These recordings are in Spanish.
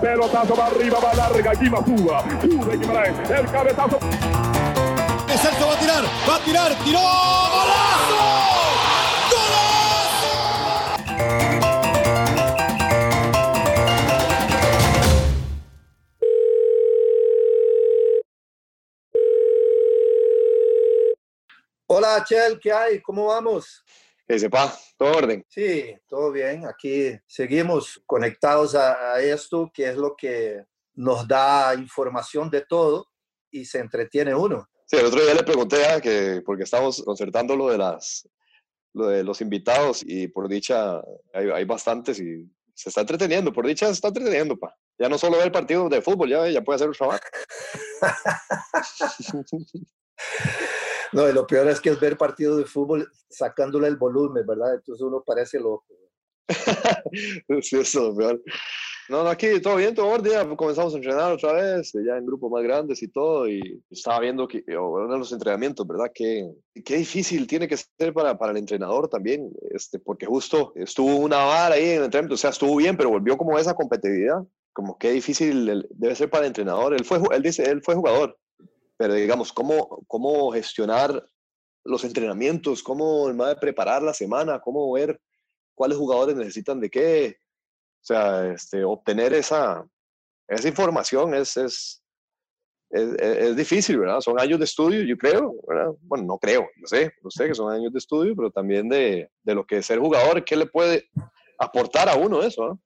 Pelotazo va arriba, va larga, aquí va Suba. Sube Guimaraes, el cabezazo. Celso va a tirar, va a tirar, tiró, golazo. Hola, Chel, ¿qué hay? ¿Cómo vamos? Sepa, todo orden. Sí, todo bien. Aquí seguimos conectados a, a, esto, que es lo que nos da información de todo y se entretiene uno. Sí, el otro día le pregunté a que, porque estamos concertando lo de, las, lo de los invitados y por dicha hay, hay bastantes y se está entreteniendo, por dicha se está entreteniendo, pa. Ya no solo ver partidos de fútbol, ya, ya puede hacer un trabajo. No, y lo peor es que es ver partidos de fútbol sacándole el volumen, ¿verdad? Entonces uno parece loco. sí, eso es lo peor. No, no, aquí todo bien, todo orden. Ya comenzamos a entrenar otra vez, ya en grupos más grandes y todo. Y estaba viendo que de los entrenamientos, ¿verdad? Qué, qué difícil tiene que ser para, para el entrenador también, este, porque justo estuvo una vara ahí en el entrenamiento, o sea, estuvo bien, pero volvió como esa competitividad. Como qué difícil debe ser para el entrenador. Él, fue, él dice, él fue jugador, pero digamos, cómo, cómo gestionar los entrenamientos, cómo de preparar la semana, cómo ver cuáles jugadores necesitan de qué. O sea, este, obtener esa, esa información es, es, es, es, difícil, ¿verdad? Son años de estudio, yo creo, ¿verdad? Bueno, no creo, no sé, no sé que son años de estudio, pero también de, de lo que es ser jugador, ¿qué le puede aportar a uno eso? ¿no?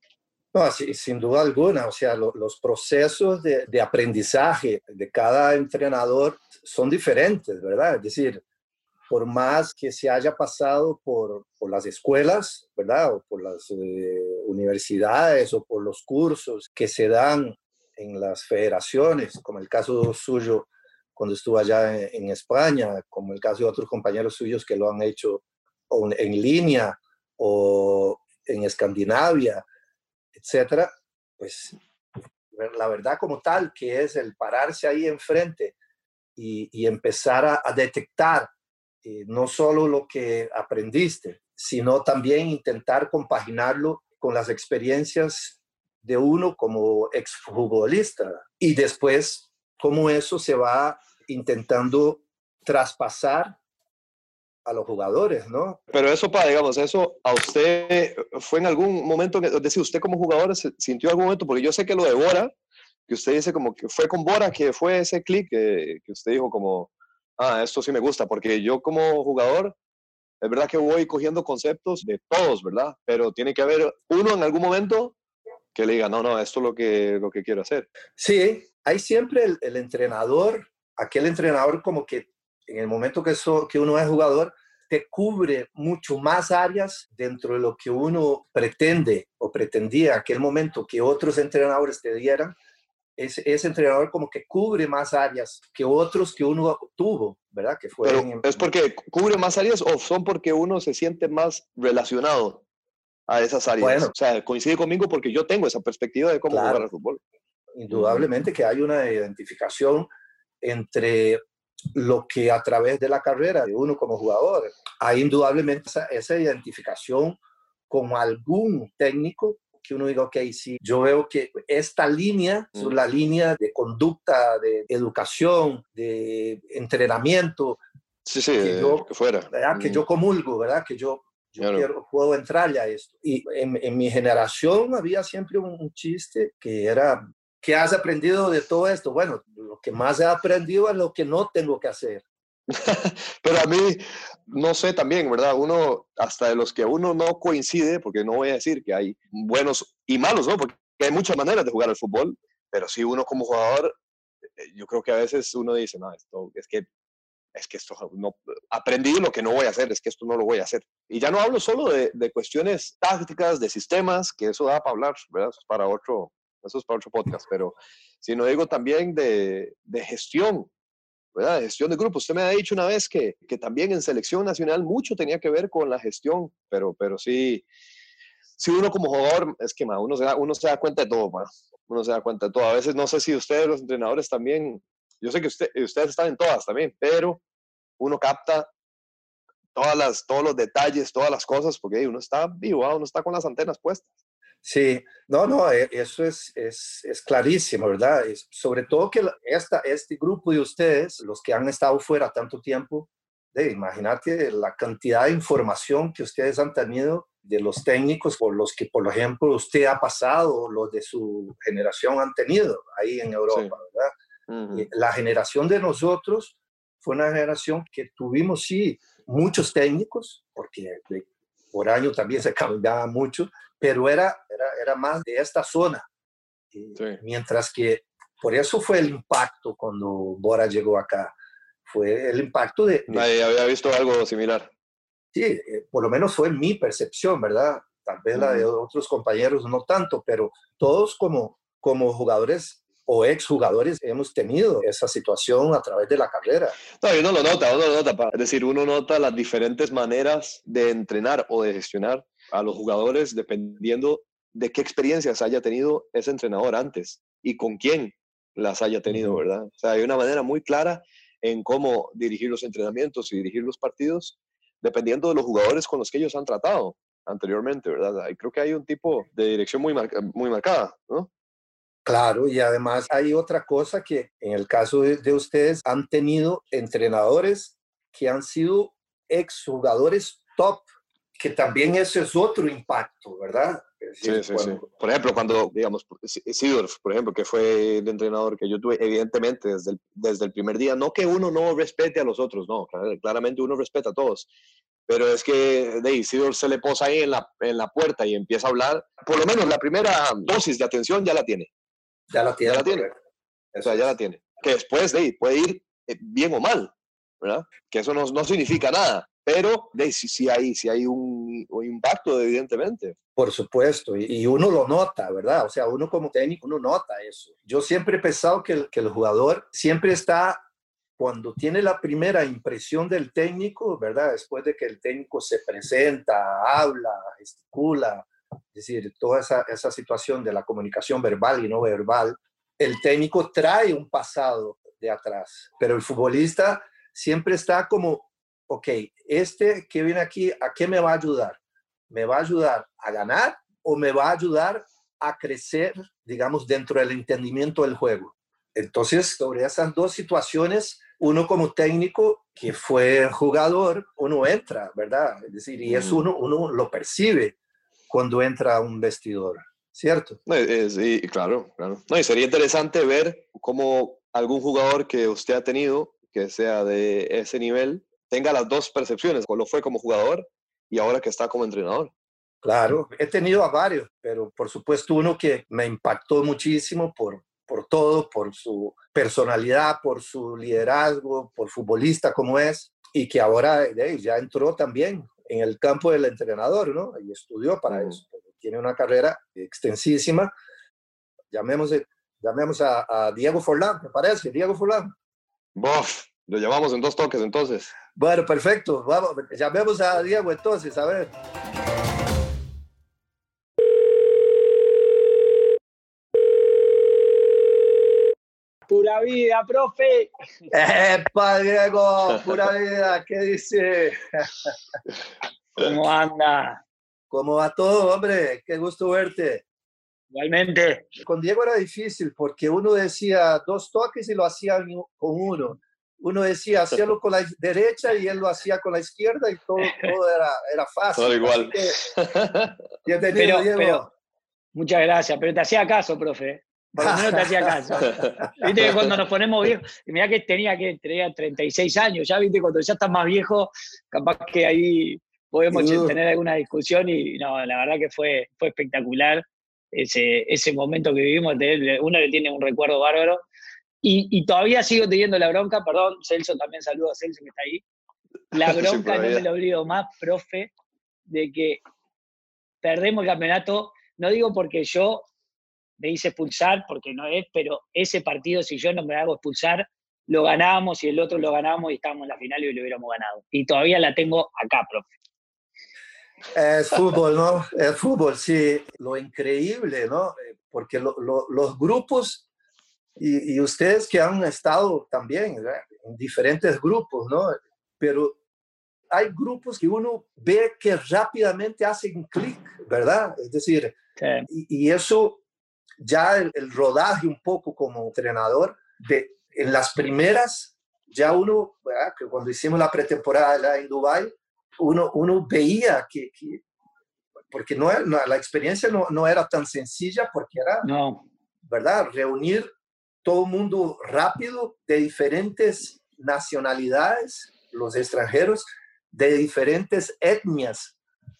No, sin duda alguna, o sea, lo, los procesos de, aprendizaje de cada entrenador son diferentes, ¿verdad? Es decir, por más que se haya pasado por, por las escuelas, ¿verdad? O por las eh, universidades o por los cursos que se dan en las federaciones, como el caso suyo cuando estuvo allá en, en España, como el caso de otros compañeros suyos que lo han hecho en línea o en Escandinavia etcétera, pues la verdad como tal, que es el pararse ahí enfrente y, y empezar a, detectar eh, no solo lo que aprendiste, sino también intentar compaginarlo con las experiencias de uno como exfutbolista. Y después cómo eso se va intentando traspasar a los jugadores, ¿no? Pero eso, para, digamos, eso a usted fue en algún momento, es decir, usted como jugador sintió algún momento, porque yo sé que lo de Bora, que usted dice como que fue con Bora, que fue ese clic que, que, usted dijo como, ah, esto sí me gusta, porque yo como jugador, es verdad que voy cogiendo conceptos de todos, ¿verdad? Pero tiene que haber uno en algún momento que le diga, no, no, esto es lo que, lo que quiero hacer. Sí, hay siempre el, el entrenador, aquel entrenador como que en el momento que, so, que uno es jugador, te cubre mucho más áreas dentro de lo que uno pretende o pretendía en aquel momento que otros entrenadores te dieran. Ese, ese, entrenador como que cubre más áreas que otros que uno tuvo, ¿verdad? Que. ¿Es porque cubre más áreas o son porque uno se siente más relacionado a esas áreas? Bueno, o sea, coincide conmigo porque yo tengo esa perspectiva de cómo claro, jugar al fútbol. Indudablemente que hay una identificación entre lo que a través de la carrera de uno como jugador, hay indudablemente esa, esa identificación con algún técnico que uno diga, ok, sí, yo veo que esta línea es la línea de conducta, de educación, de entrenamiento. Sí, sí, que, yo, que fuera. ¿verdad? Que yo comulgo, ¿verdad? Que yo, yo claro. quiero, puedo entrarle a esto. Y en, en, mi generación había siempre un, un chiste que era, ¿qué has aprendido de todo esto? Bueno, lo que más he aprendido es lo que no tengo que hacer. Pero a mí, no sé también, ¿verdad? Uno, hasta de los que uno no coincide, porque no voy a decir que hay buenos y malos, ¿no? Porque hay muchas maneras de jugar al fútbol, pero sí uno como jugador, yo creo que a veces uno dice, no, esto es que es que esto no aprendí lo que no voy a hacer, es que esto no lo voy a hacer. Y ya no hablo solo de, de cuestiones tácticas, de sistemas, que eso da para hablar, ¿verdad? Eso es para otro, eso es para otro podcast, pero si no digo también de, de gestión, ¿verdad? Gestión de grupo. Usted me ha dicho una vez que, que también en selección nacional mucho tenía que ver con la gestión, pero, pero sí, sí uno como jugador, es que ma, uno, se da, uno se da cuenta de todo, ma. uno se da cuenta de todo. A veces no sé si ustedes, los entrenadores también, yo sé que usted, ustedes están en todas también, pero uno capta todas las, todos los detalles, todas las cosas, porque uno está vivo, uno está con las antenas puestas. Sí, no, no, e, eso es, es, es clarísimo, ¿verdad? Es, sobre todo que esta, este grupo de ustedes, los que han estado fuera tanto tiempo, de, imagínate la cantidad de información que ustedes han tenido de los técnicos por los que, por ejemplo, usted ha pasado, los de su generación han tenido ahí en Europa, ¿verdad? La generación de nosotros fue una generación que tuvimos, sí, muchos técnicos, porque por año también se cambiaba mucho, pero era, era, era más de esta zona. Mientras que por eso fue el impacto cuando Bora llegó acá. Fue el impacto de... Nadie había visto algo similar. Sí, eh, por lo menos fue mi percepción, ¿verdad? Tal vez la de otros compañeros no tanto, pero todos como, como jugadores o exjugadores hemos tenido esa situación a través de la carrera. No, uno lo nota, uno lo nota. Es decir, uno nota las diferentes maneras de entrenar o de gestionar a los jugadores dependiendo de qué experiencias haya tenido ese entrenador antes y con quién las haya tenido, ¿verdad? O sea, hay una manera muy clara en cómo dirigir los entrenamientos y dirigir los partidos dependiendo de los jugadores con los que ellos han tratado anteriormente, ¿verdad? Y creo que hay un tipo de dirección muy, muy marcada, ¿no? Claro, y además hay otra cosa que en el caso de, ustedes han tenido entrenadores que han sido exjugadores top, que también ese es otro impacto, ¿verdad? sí, sí, sí. Por ejemplo, cuando, digamos, Sidorf, por ejemplo, que fue el entrenador que yo tuve, evidentemente, desde el, desde el primer día, no que uno no respete a los otros, no, claramente uno respeta a todos, pero es que de Isidor se le posa ahí en la, en la puerta y empieza a hablar, por lo menos la primera dosis de atención ya la tiene. Ya la tiene. Ya la tiene. O sea, ya la tiene. Que después de ahí puede ir eh, bien o mal, ¿verdad? Que eso no, no significa nada, pero de sí, sí hay, sí hay un, un, impacto, evidentemente. Por supuesto, y, uno lo nota, ¿verdad? O sea, uno como técnico, uno nota eso. Yo siempre he pensado que el, que el jugador siempre está, cuando tiene la primera impresión del técnico, ¿verdad? Después de que el técnico se presenta, habla, gesticula, es decir, toda esa, esa situación de la comunicación verbal y no verbal, el técnico trae un pasado de atrás, pero el futbolista siempre está como, ok, este que viene aquí, ¿a qué me va a ayudar? ¿Me va a ayudar a ganar o me va a ayudar a crecer, digamos, dentro del entendimiento del juego? Entonces, sobre esas dos situaciones, uno como técnico que fue jugador, uno entra, ¿verdad? Es decir, y eso uno, uno lo percibe cuando entra a un vestidor, ¿cierto? Sí, claro, claro. No, y sería interesante ver cómo algún jugador que usted ha tenido, que sea de ese nivel, tenga las dos percepciones, lo fue como jugador y ahora que está como entrenador. Claro, he tenido a varios, pero por supuesto uno que me impactó muchísimo por, por todo, por su personalidad, por su liderazgo, por futbolista como es, y que ahora ya entró también en el campo del entrenador, ¿no? Y estudió para eso. Tiene una carrera extensísima. Llamemos, llamemos a, Diego Forlán, ¿me parece? Diego Forlán. Bof, lo llamamos en dos toques entonces. Bueno, perfecto. Vamos, llamemos a Diego entonces, a ver. Pura vida, profe. ¡Epa, Diego! Pura vida, ¿qué dice? ¿Cómo anda? ¿Cómo va todo, hombre? Qué gusto verte. Igualmente. Con Diego era difícil porque uno decía dos toques y lo hacía con uno. Uno decía hacerlo con la derecha y él lo hacía con la izquierda y todo, era, era fácil. Todo igual. bienvenido, Diego. muchas gracias, pero te hacía caso, profe. Por lo menos te hacía caso. Viste que cuando nos ponemos viejos, mira que tenía que tenía 36 años, ya viste, cuando ya estás más viejo, capaz que ahí podemos tener alguna discusión y no, la verdad que fue, fue espectacular ese, ese momento que vivimos, uno le tiene un recuerdo bárbaro y, y, todavía sigo teniendo la bronca, perdón, Celso también saludo a Celso que está ahí, la bronca no me lo olvido más, profe, de que perdemos el campeonato, no digo porque yo me hice expulsar porque no es, pero ese partido, si yo no me hago expulsar, lo ganábamos y el otro lo ganábamos y estábamos en la final y lo hubiéramos ganado. Y todavía la tengo acá, profe. Es fútbol, ¿no? Es fútbol, sí. Lo increíble, ¿no? Eh, porque los grupos y, ustedes que han estado también en diferentes grupos, ¿no? Pero hay grupos que uno ve que rápidamente hacen clic, ¿verdad? Es decir, y, eso ya el, rodaje un poco como entrenador, de, en las primeras, ya uno, que cuando hicimos la pretemporada en Dubai, uno, uno veía que, porque no, la experiencia no, no, era tan sencilla porque era, no. ¿verdad? Reunir todo el mundo rápido de diferentes nacionalidades, los extranjeros, de diferentes etnias,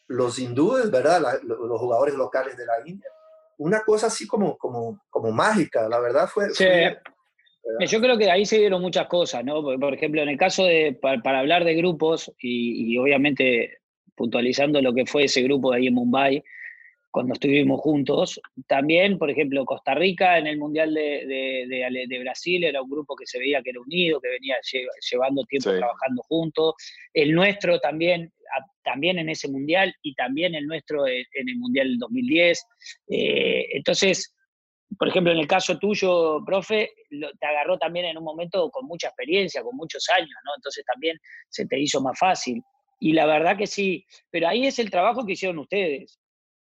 los hindúes, ¿verdad? los jugadores locales de la India. Una cosa así como, como, como mágica, la verdad fue... Sí. Yo creo que ahí se dieron muchas cosas, ¿no? Por ejemplo, en el caso de, para, hablar de grupos, y, y, obviamente puntualizando lo que fue ese grupo de ahí en Mumbai, cuando estuvimos juntos. También, por ejemplo, Costa Rica en el Mundial de, de, Brasil era un grupo que se veía que era unido, que venía llevando tiempo trabajando juntos. El nuestro también, también en ese Mundial y también el nuestro en, el Mundial del 2010. Eh, entonces, por ejemplo, en el caso tuyo, profe, te agarró también en un momento con mucha experiencia, con muchos años, ¿no? Entonces también se te hizo más fácil. Y la verdad que sí, pero ahí es el trabajo que hicieron ustedes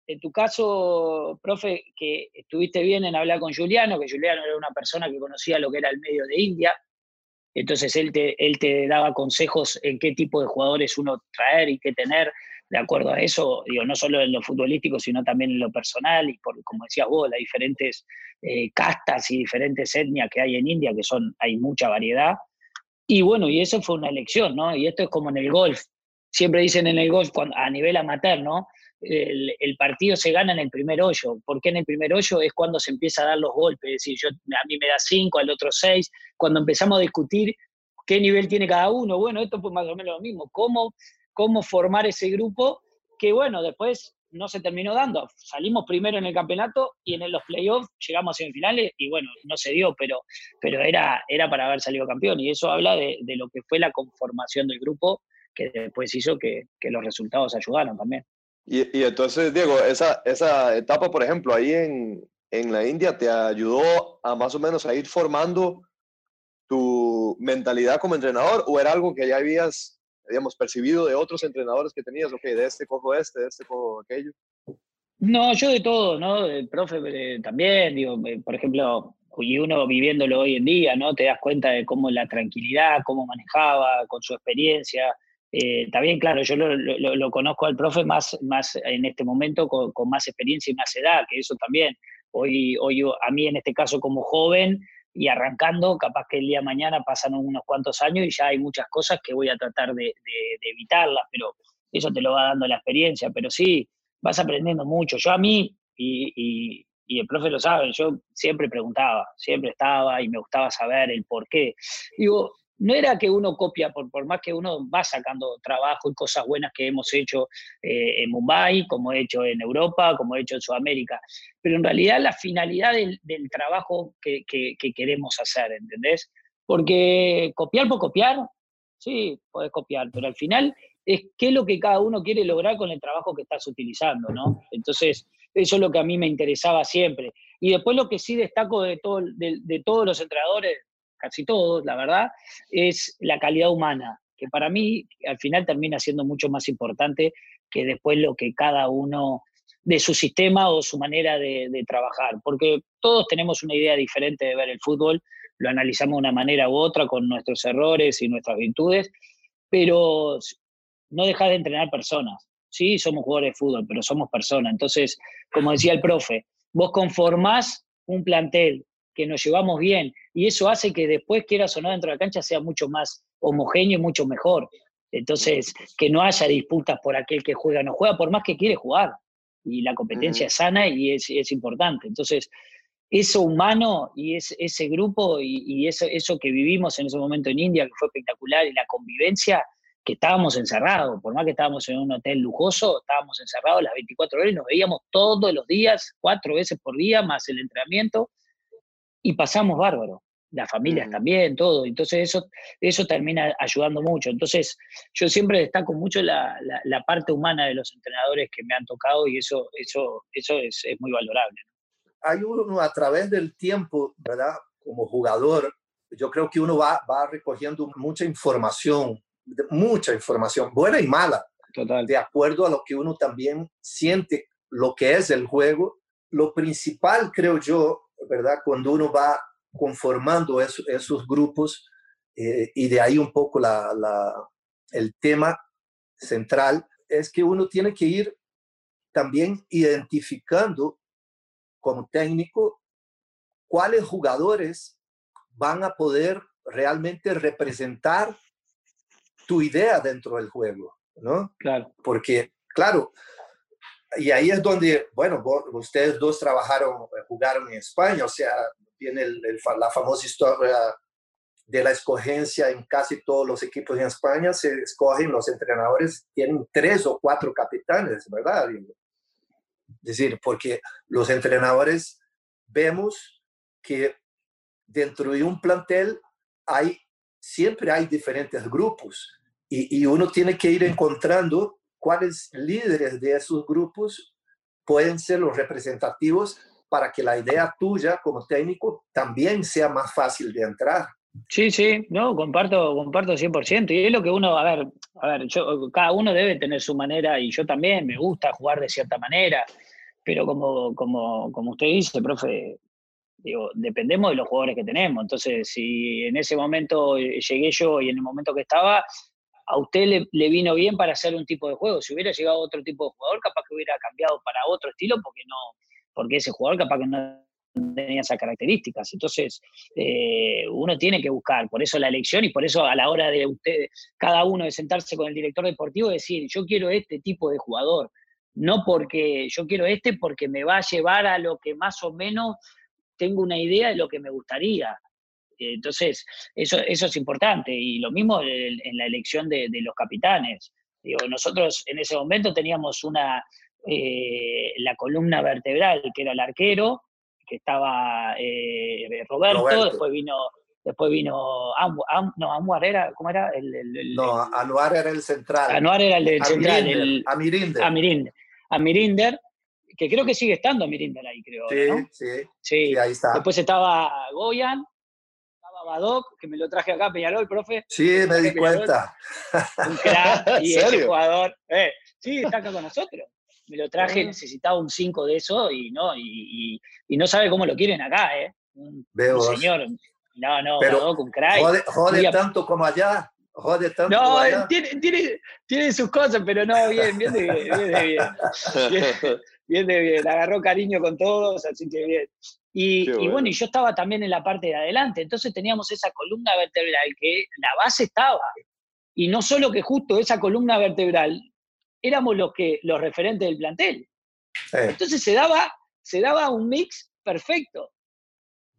en tu caso, profe, que estuviste bien en hablar con Juliano, que Juliano era una persona que conocía lo que era el medio de India, entonces él te, él te daba consejos en qué tipo de jugadores uno traer y qué tener de acuerdo a eso, digo, no solo en lo futbolístico, sino también en lo personal y por, como decías vos, las diferentes eh, castas y diferentes etnias que hay en India, que son, hay mucha variedad. Y bueno, y eso fue una elección, ¿no? Y esto es como en el golf. Siempre dicen en el golf, a nivel amateur, ¿no? El, partido se gana en el primer hoyo. ¿Por qué en el primer hoyo? Es cuando se empieza a dar los golpes. Es decir, yo, a mí me da cinco, al otro seis. Cuando empezamos a discutir qué nivel tiene cada uno, bueno, esto fue más o menos lo mismo. ¿Cómo, cómo formar ese grupo? Que bueno, después no se terminó dando. Salimos primero en el campeonato y en los playoffs llegamos a semifinales y bueno, no se dio, pero, pero era, era para haber salido campeón. Y eso habla de, lo que fue la conformación del grupo que después hizo que los resultados ayudaron también. Y, entonces, Diego, esa, esa etapa, por ejemplo, ahí en, en la India, ¿te ayudó a más o menos a ir formando tu mentalidad como entrenador o era algo que ya habías, digamos, percibido de otros entrenadores que tenías? Ok, de este cojo este, de este cojo aquello. No, yo de todo, ¿no? El profe eh, también, digo, eh, por ejemplo, y uno viviéndolo hoy en día, ¿no? Te das cuenta de cómo la tranquilidad, cómo manejaba, con su experiencia, eh, también, claro, yo lo, conozco al profe más, más en este momento con, más experiencia y más edad, que eso también. Hoy, hoy a mí en este caso como joven y arrancando, capaz que el día de mañana pasan unos cuantos años y ya hay muchas cosas que voy a tratar de, evitarlas, pero eso te lo va dando la experiencia. Pero sí, vas aprendiendo mucho. Yo a mí, y, y el profe lo sabe, yo siempre preguntaba, siempre estaba y me gustaba saber el por qué. Digo, no era que uno copia, por, por más que uno va sacando trabajo y cosas buenas que hemos hecho eh, en Mumbai, como he hecho en Europa, como he hecho en Sudamérica, pero en realidad la finalidad del, trabajo que, queremos hacer, ¿entendés? Porque copiar por copiar, sí, podés copiar, pero al final es qué es lo que cada uno quiere lograr con el trabajo que estás utilizando, ¿no? Entonces, eso es lo que a mí me interesaba siempre. Y después lo que sí destaco de, todo, de todos los entrenadores, casi todos, la verdad, es la calidad humana, que para mí al final termina siendo mucho más importante que después lo que cada uno de su sistema o su manera de, trabajar, porque todos tenemos una idea diferente de ver el fútbol, lo analizamos de una manera u otra con nuestros errores y nuestras virtudes, pero no deja de entrenar personas. Sí, somos jugadores de fútbol, pero somos personas. Entonces, como decía el profe, vos conformás un plantel que nos llevamos bien y eso hace que después, quieras o no, dentro de la cancha sea mucho más homogéneo y mucho mejor. Entonces, que no haya disputas por aquel que juega o no juega, por más que quiere jugar. Y la competencia es sana y es, es, importante. Entonces, eso humano y es, ese grupo y, y, eso, eso que vivimos en ese momento en India, que fue espectacular, y la convivencia, que estábamos encerrados, por más que estábamos en un hotel lujoso, estábamos encerrados las 24 horas y nos veíamos todos los días, cuatro veces por día, más el entrenamiento, y pasamos bárbaro. Las familias mm. también, todo. Entonces eso, eso termina ayudando mucho. Entonces yo siempre destaco mucho la, la, parte humana de los entrenadores que me han tocado y eso, eso, eso es, es muy valorable. Hay uno a través del tiempo, ¿verdad? Como jugador, yo creo que uno va, va recogiendo mucha información mucha información, buena y mala, Total. de acuerdo a lo que uno también siente lo que es el juego. Lo principal, creo yo, ¿verdad? Cuando uno va conformando esos grupos, eh, y de ahí un poco la, la, el tema central, es que uno tiene que ir también identificando como técnico cuáles jugadores van a poder realmente representar tu idea dentro del juego, ¿no? Claro. Porque, claro, y ahí es donde, bueno, ustedes dos trabajaron, eh, jugaron en España, o sea, tiene el, el, la famosa historia de la escogencia en casi todos los equipos en España, se escogen los entrenadores, tienen tres o cuatro capitanes, ¿verdad? Es decir, porque los entrenadores vemos que dentro de un plantel hay, siempre hay diferentes grupos y, y uno tiene que ir encontrando cuáles líderes de esos grupos pueden ser los representativos para que la idea tuya como técnico también sea más fácil de entrar. Sí, sí, no, comparto, comparto 100%. Y es lo que uno, a ver, a ver, yo, cada uno debe tener su manera y yo también me gusta jugar de cierta manera, pero como, como, como usted dice, profe, digo, dependemos de los jugadores que tenemos. Entonces, si en ese momento llegué yo y en el momento que estaba, a usted le, le, vino bien para hacer un tipo de juego. Si hubiera llegado otro tipo de jugador, capaz que hubiera cambiado para otro estilo, porque no, porque ese jugador capaz que no tenía esas características. Entonces, eh, uno tiene que buscar, por eso la elección y por eso a la hora de usted, cada uno de sentarse con el director deportivo, decir, yo quiero este tipo de jugador, no porque yo quiero este porque me va a llevar a lo que más o menos tengo una idea de lo que me gustaría. Entonces, eso, eso es importante. Y lo mismo en, la elección de, de, los capitanes. Digo, nosotros en ese momento teníamos una, eh, la columna vertebral, que era el arquero, que estaba eh, Roberto, Roberto, después vino después vino Am, Am, no, Anuar era, ¿cómo era? El, el, el, no, Anuar era el central. Anuar era el del central. El, Amirinder. Amirinder. Amirinder, que creo que sigue estando Amirinder ahí, creo. Sí, ¿no? sí, sí, sí, ahí está. Después estaba Goyan, Badoc, que me lo traje acá Peñarol, profe. Sí, me di cuenta. Un crack, y ese jugador. Eh, sí, está acá con nosotros me lo traje, necesitaba un 5 de eso y no, y, y, y, no sabe cómo lo quieren acá, ¿eh? Un, Veo. un señor, no, no, Pero Badoc, un crack. Jode, jode tanto como allá, jode tanto no, como allá. Tiene, tiene, tiene, sus cosas, pero no, bien, bien de bien, bien de bien. Bien, bien de bien, agarró cariño con todos, así que bien. Y, bueno. y, bueno. y yo estaba también en la parte de adelante, entonces teníamos esa columna vertebral que la base estaba. Y no solo que justo esa columna vertebral éramos los, que, los referentes del plantel. Sí. Entonces se daba, se daba un mix perfecto.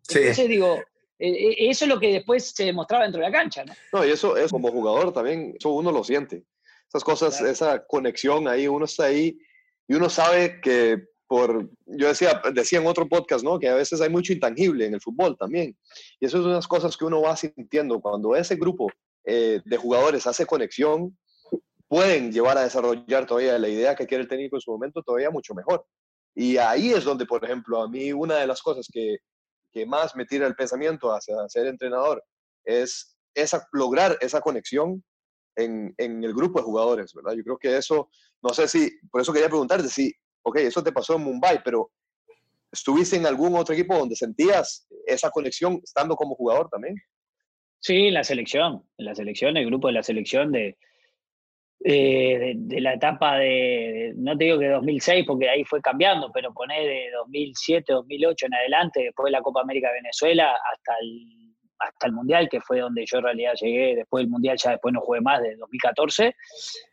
Sí. Entonces digo, eh, eso es lo que después se demostraba dentro de la cancha, ¿no? No, y eso es como jugador también, eso uno lo siente. Esas cosas, claro. esa conexión ahí, uno está ahí y uno sabe que por, yo decía, decía en otro podcast, ¿no? Que a veces hay mucho intangible en el fútbol también. Y eso es unas cosas que uno va sintiendo cuando ese grupo eh, de jugadores hace conexión, pueden llevar a desarrollar todavía la idea que quiere el técnico en su momento todavía mucho mejor. Y ahí es donde, por ejemplo, a mí una de las cosas que, que más me tira el pensamiento hacia ser entrenador es esa, lograr esa conexión en, en, el grupo de jugadores, ¿verdad? Yo creo que eso, no sé si, por eso quería preguntarte si, ok, eso te pasó en Mumbai, pero ¿estuviste en algún otro equipo donde sentías esa conexión estando como jugador también? Sí, en la selección, en la selección, el grupo de la selección de, eh, de, la etapa de, de, no te digo que 2006 porque ahí fue cambiando, pero poné de 2007, 2008 en adelante, después de la Copa América de Venezuela hasta el, hasta el Mundial, que fue donde yo en realidad llegué, después del Mundial ya después no jugué más, de 2014,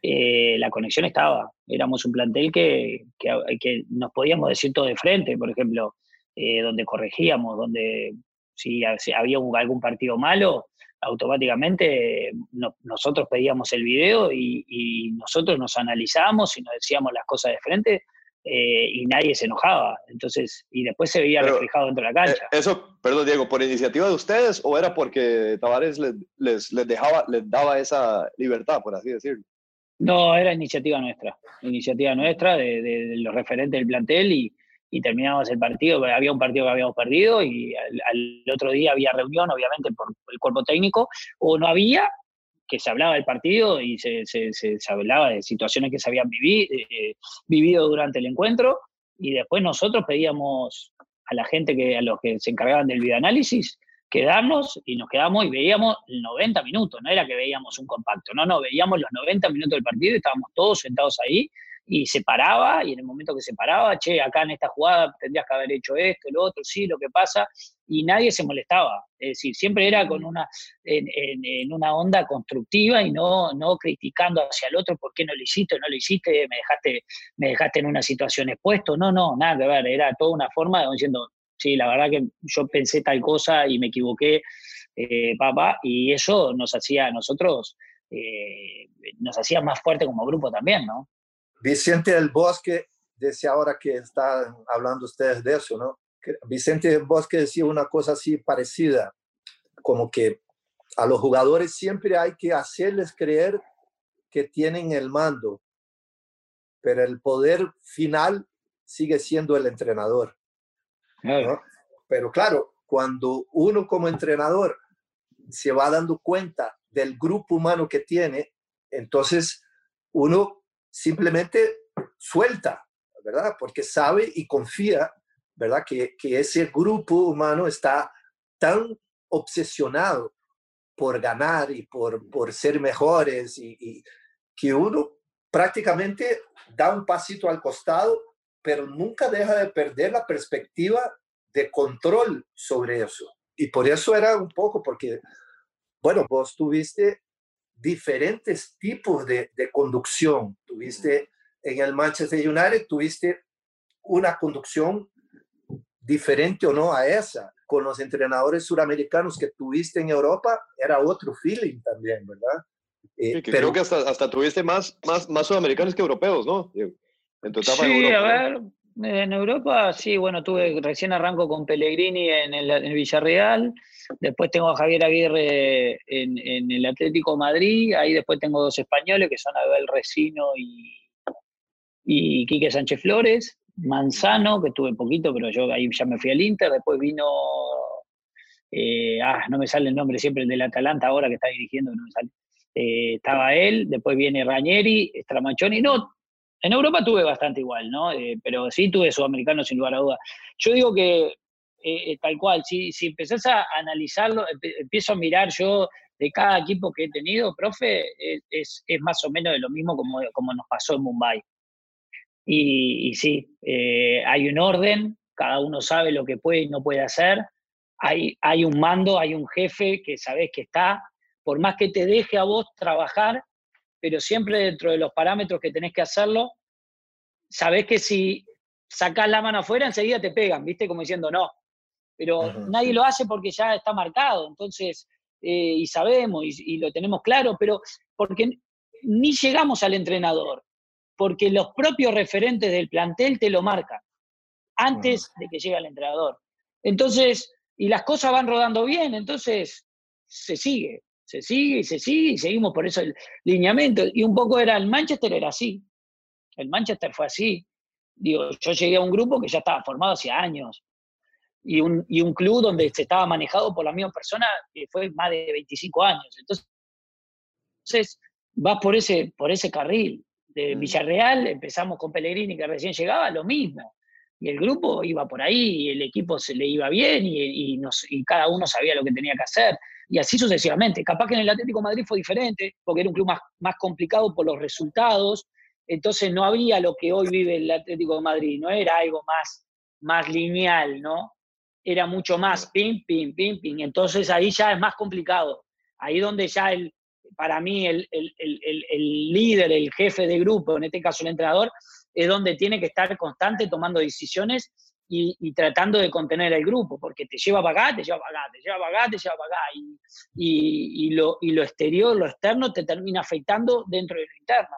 eh, la conexión estaba, éramos un plantel que, que, nos podíamos decir todo de frente, por ejemplo, eh, donde corregíamos, donde si, había un, algún partido malo, automáticamente no, nosotros pedíamos el video y, nosotros nos analizábamos y nos decíamos las cosas de frente eh, y nadie se enojaba. Entonces, y después se veía Pero, reflejado dentro de la cancha. Eso, perdón Diego, ¿por iniciativa de ustedes o era porque Tavares les, les, les, dejaba, les daba esa libertad, por así decirlo? No, era iniciativa nuestra, iniciativa nuestra de, de, de los referentes del plantel y, y terminamos el partido, había un partido que habíamos perdido y al, al, otro día había reunión, obviamente, por el cuerpo técnico, o no había, que se hablaba del partido y se, se, se, hablaba de situaciones que se habían eh, vivido durante el encuentro y después nosotros pedíamos a la gente que a los que se encargaban del videoanálisis quedarnos y nos quedamos y veíamos 90 minutos, no era que veíamos un compacto, no, no, veíamos los 90 minutos del partido y estábamos todos sentados ahí y se paraba, y en el momento que se paraba, che, acá en esta jugada tendrías que haber hecho esto, lo otro, sí, lo que pasa, y nadie se molestaba. Es decir, siempre era con una, en, una onda constructiva y no, no criticando hacia el otro por qué no lo hiciste, no lo hiciste, me dejaste, me dejaste en una situación expuesto. No, no, nada que ver, era toda una forma de diciendo, sí, la verdad que yo pensé tal cosa y me equivoqué, eh, papá, y eso nos hacía a nosotros, eh, nos hacía más fuerte como grupo también, ¿no? Vicente del Bosque decía ahora que está hablando ustedes de eso, ¿no? Vicente del Bosque decía una cosa así parecida, como que a los jugadores siempre hay que hacerles creer que tienen el mando, pero el poder final sigue siendo el entrenador. Pero claro, cuando uno como entrenador se va dando cuenta del grupo humano que tiene, entonces uno simplemente suelta, ¿verdad? Porque sabe y confía, ¿verdad? Que, que ese grupo humano está tan obsesionado por ganar y por, por ser mejores y, que uno prácticamente da un pasito al costado, pero nunca deja de perder la perspectiva de control sobre eso. Y por eso era un poco, porque, bueno, vos tuviste diferentes tipos de, conducción. Tuviste en el Manchester United, tuviste una conducción diferente o no a esa. Con los entrenadores suramericanos que tuviste en Europa, era otro feeling también, ¿verdad? Eh, pero, creo que hasta, hasta tuviste más, más, más sudamericanos que europeos, ¿no? En tu etapa sí, a ver, en Europa, sí, bueno, tuve, recién arranco con Pellegrini en el, en el Villarreal, Después tengo a Javier Aguirre en, el Atlético Madrid. Ahí después tengo dos españoles que son Abel Resino y, y Quique Sánchez Flores. Manzano, que tuve poquito, pero yo ahí ya me fui al Inter. Después vino. Eh, ah, no me sale el nombre siempre, el del Atalanta ahora que está dirigiendo, no me sale. Eh, estaba él, después viene Ranieri, Stramachoni. No, en Europa tuve bastante igual, ¿no? Eh, pero sí tuve sudamericanos sin lugar a duda. Yo digo que eh, eh, tal cual. Si, si empezás a analizarlo, empiezo a mirar yo de cada equipo que he tenido, profe, es, es más o menos de lo mismo como, como nos pasó en Mumbai. Y, y sí, eh, hay un orden, cada uno sabe lo que puede y no puede hacer. Hay, hay un mando, hay un jefe que sabes que está, por más que te deje a vos trabajar, pero siempre dentro de los parámetros que tenés que hacerlo, sabés que si sacás la mano afuera, enseguida te pegan, ¿viste? Como diciendo, no, pero nadie lo hace porque ya está marcado, entonces, eh, y sabemos y, lo tenemos claro, pero porque ni llegamos al entrenador, porque los propios referentes del plantel te lo marcan antes de que llegue el entrenador. Entonces, y las cosas van rodando bien, entonces se sigue, se sigue y se sigue y seguimos por eso el lineamiento. Y un poco era, el Manchester era así, el Manchester fue así. Digo, yo llegué a un grupo que ya estaba formado hace años, y un, y un club donde se estaba manejado por la misma persona que fue más de 25 años. Entonces, entonces vas por ese, por ese carril. De mm. Villarreal empezamos con Pellegrini que recién llegaba, lo mismo. Y el grupo iba por ahí, y el equipo se le iba bien y, y, nos, y cada uno sabía lo que tenía que hacer. Y así sucesivamente. Capaz que en el Atlético Madrid fue diferente, porque era un club más, más complicado por los resultados. Entonces no había lo que hoy vive el Atlético de Madrid, no era algo más, más lineal, ¿no? Era mucho más ping, ping, ping, ping. Entonces ahí ya es más complicado. Ahí donde ya el, para mí el, el, el, el, líder, el jefe de grupo, en este caso el entrenador, es donde tiene que estar constante tomando decisiones y, tratando de contener el grupo, porque te lleva para acá, te lleva para acá, te lleva para acá, te lleva para acá. Y, y, y lo, y lo exterior, lo externo, te termina afectando dentro de lo interno.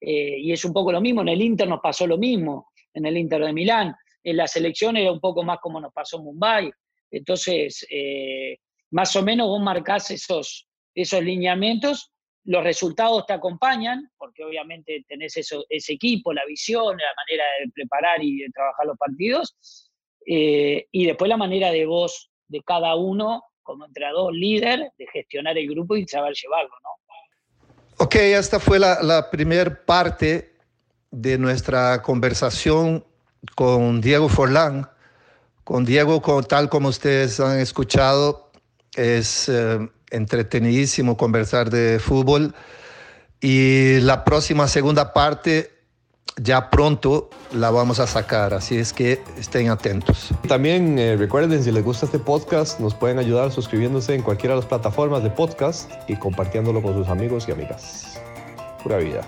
Eh, y es un poco lo mismo, en el Inter nos pasó lo mismo, en el Inter de Milán en la selección era un poco más como nos pasó en Mumbai. Entonces, eh, más o menos vos marcás esos, esos lineamientos, los resultados te acompañan, porque obviamente tenés eso, ese equipo, la visión, la manera de preparar y de trabajar los partidos, eh, y después la manera de vos, de cada uno, como entrenador líder, de gestionar el grupo y saber llevarlo, ¿no? Ok, esta fue la, la primera parte de nuestra conversación con Diego Forlán. Con Diego, con, tal como ustedes han escuchado, es eh, entretenidísimo conversar de fútbol. Y la próxima segunda parte ya pronto la vamos a sacar, así es que estén atentos. También eh, recuerden, si les gusta este podcast, nos pueden ayudar suscribiéndose en cualquiera de las plataformas de podcast y compartiéndolo con sus amigos y amigas. Pura vida.